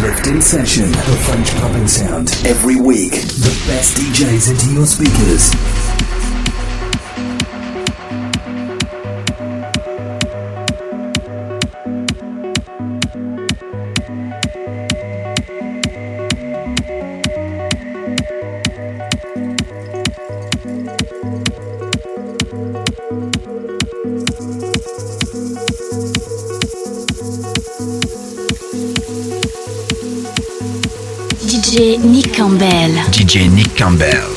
Uplift in Session, the French pumping sound. Every week, the best DJs into your speakers. Campbell.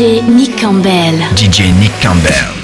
DJ Nick Campbell. DJ Nick Campbell.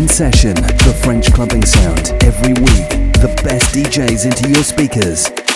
In session, the French clubbing sound. Every week, the best DJs into your speakers.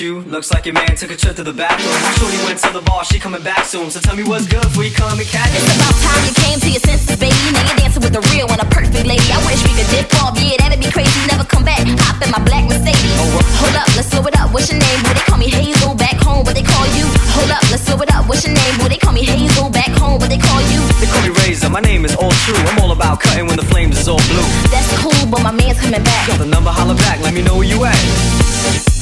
Looks like your man took a trip to the bathroom. Shorty went to the bar, she coming back soon. So tell me what's good before you come and catch It's about time you came to your senses, baby. Now you're dancing with the real and a perfect lady. I wish we could dip off, yeah, that'd be crazy. Never come back, hop in my black Mercedes. Oh, Hold up, let's slow it up. What's your name? Boy, they call me Hazel back home, but they call you. Hold up, let's slow it up. What's your name? Boy, they call me Hazel back home, but they call you. They call me Razor. My name is all true. I'm all about cutting when the flames is all blue. That's cool but my man's coming back. Got the number, holla back, let me know where you at.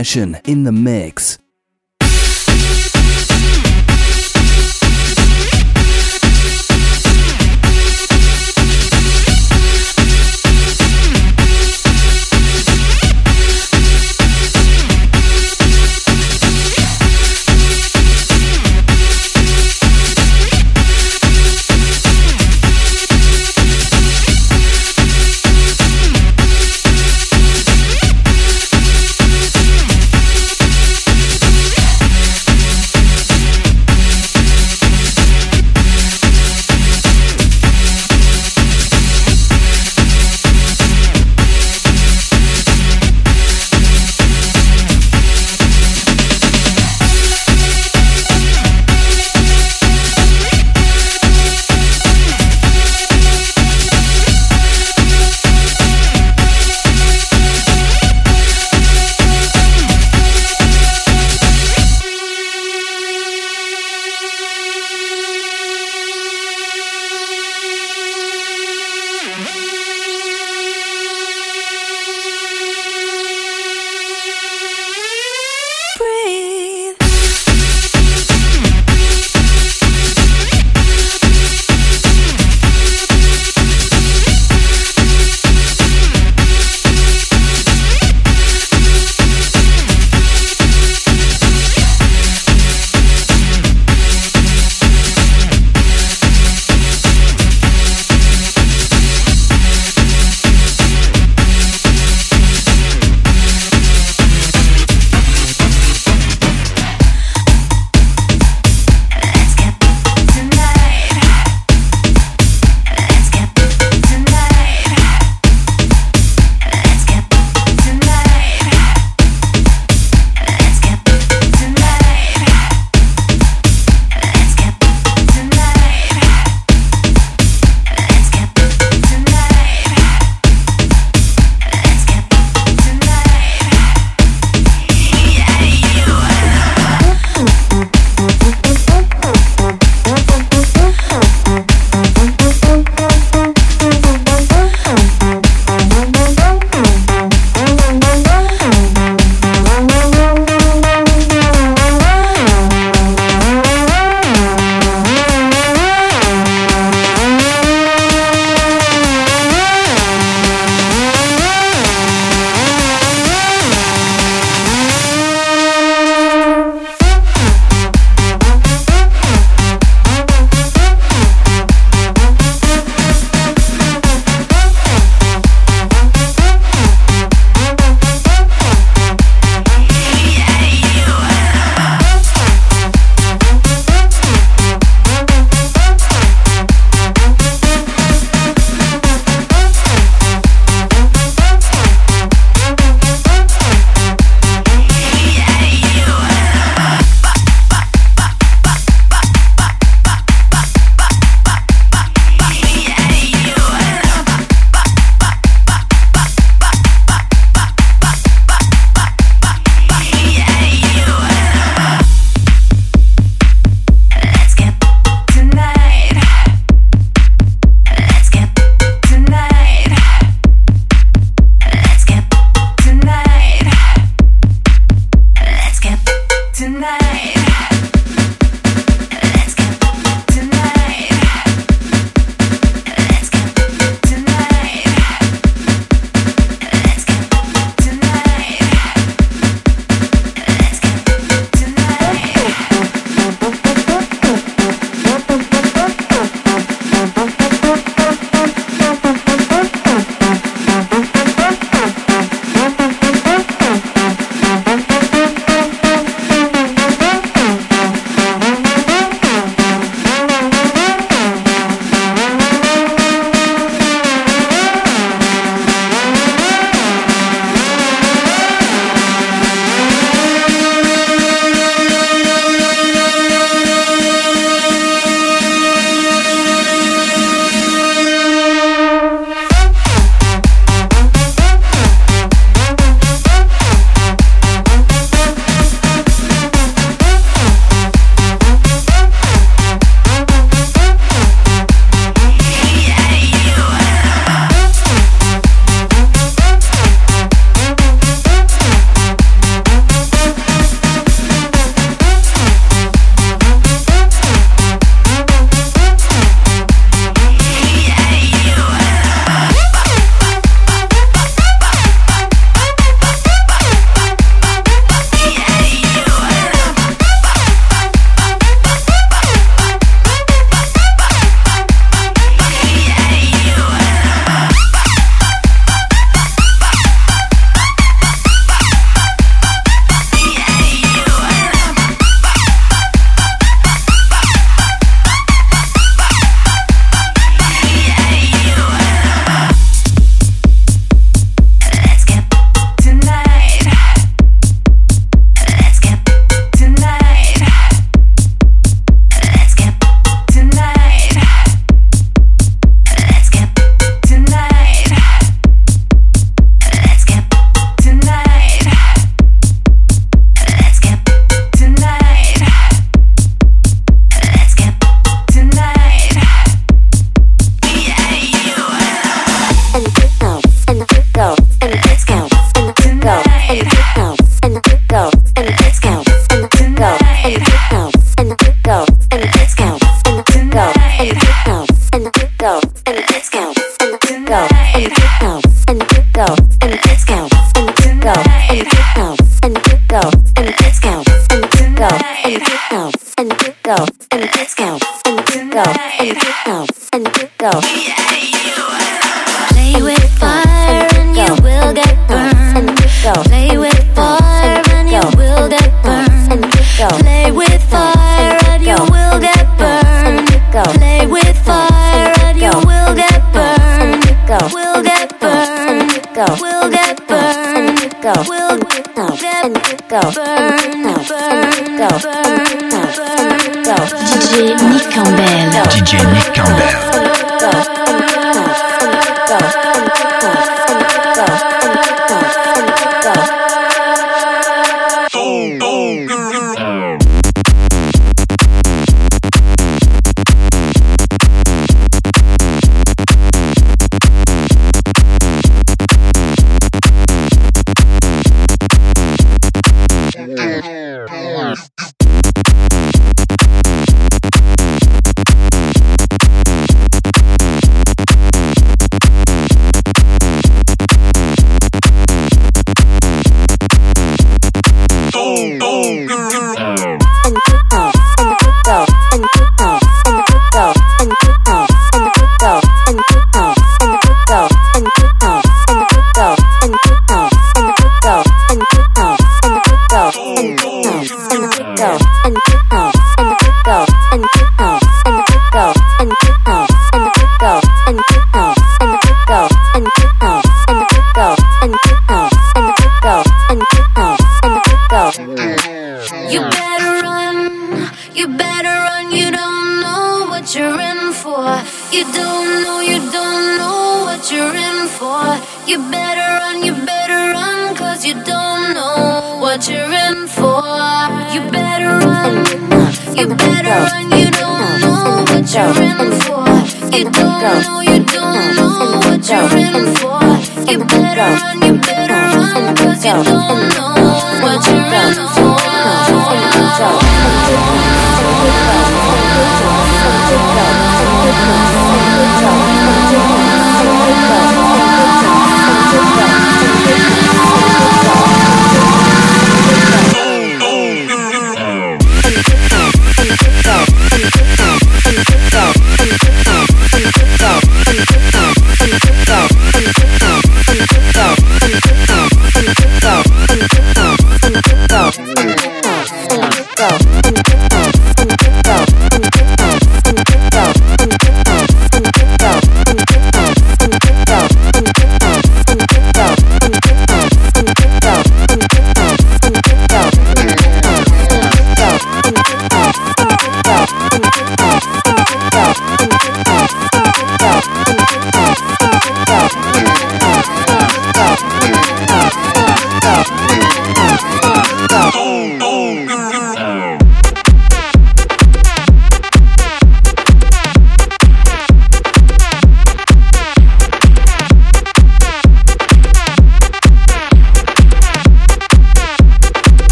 Session in the mix.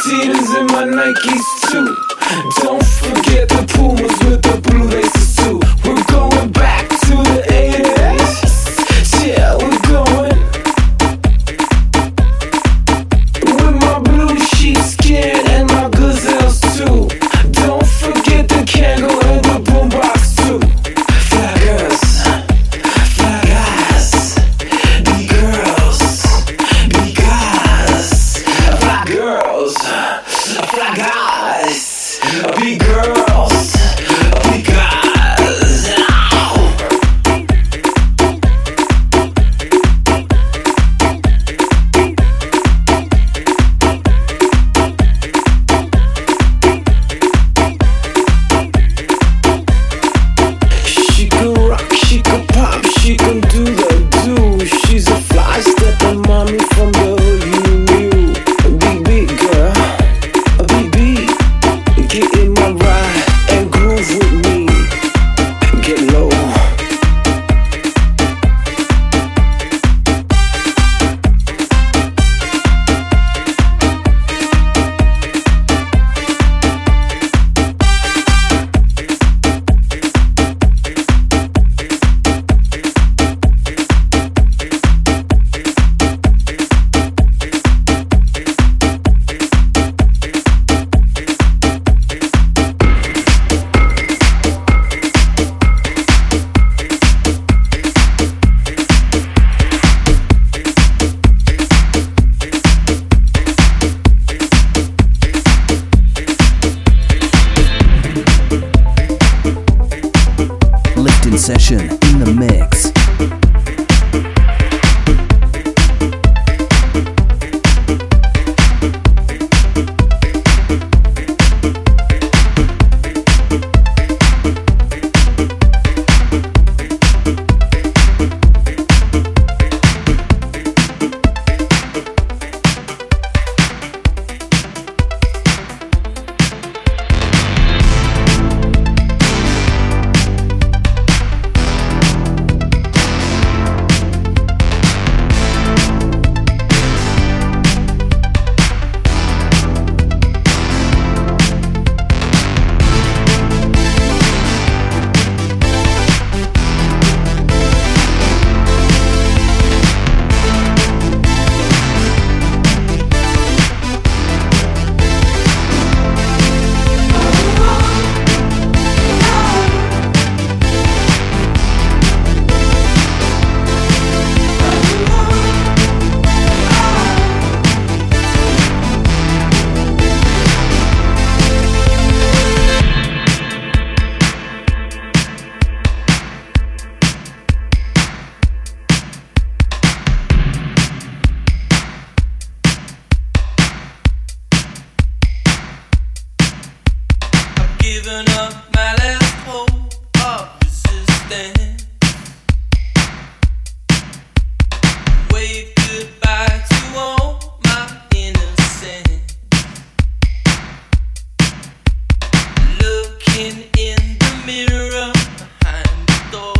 Adidas and my Nikes too. Don't forget the Pumas Station. mirror behind the door.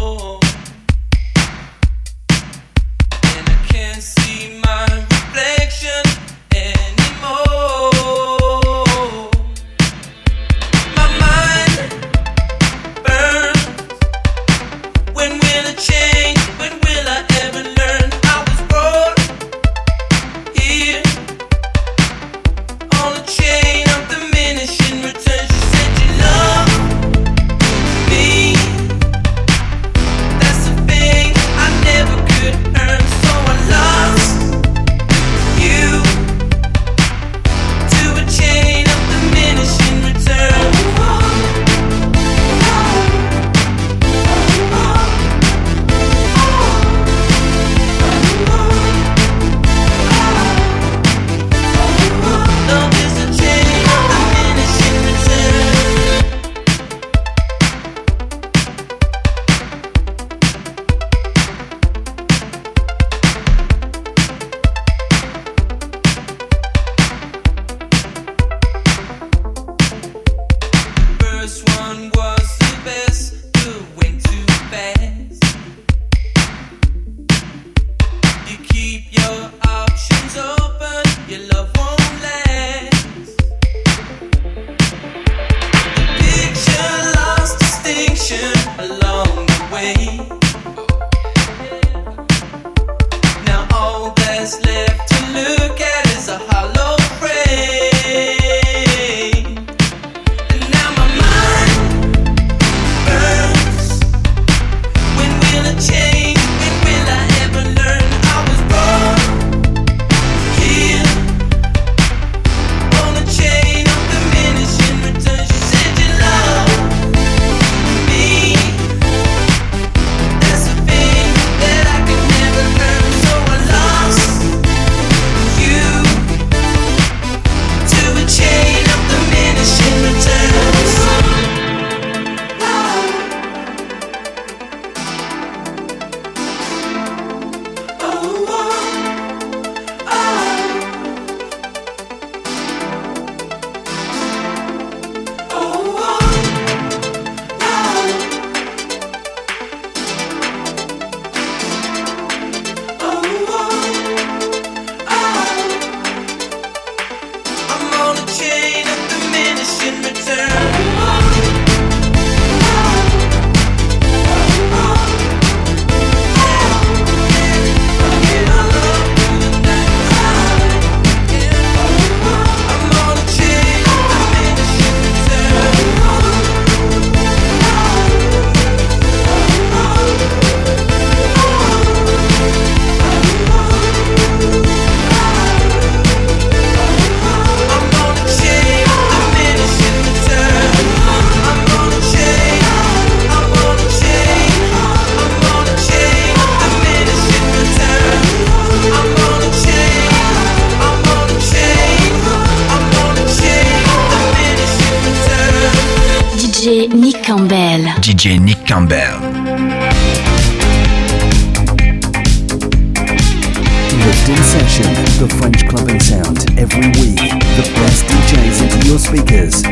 Your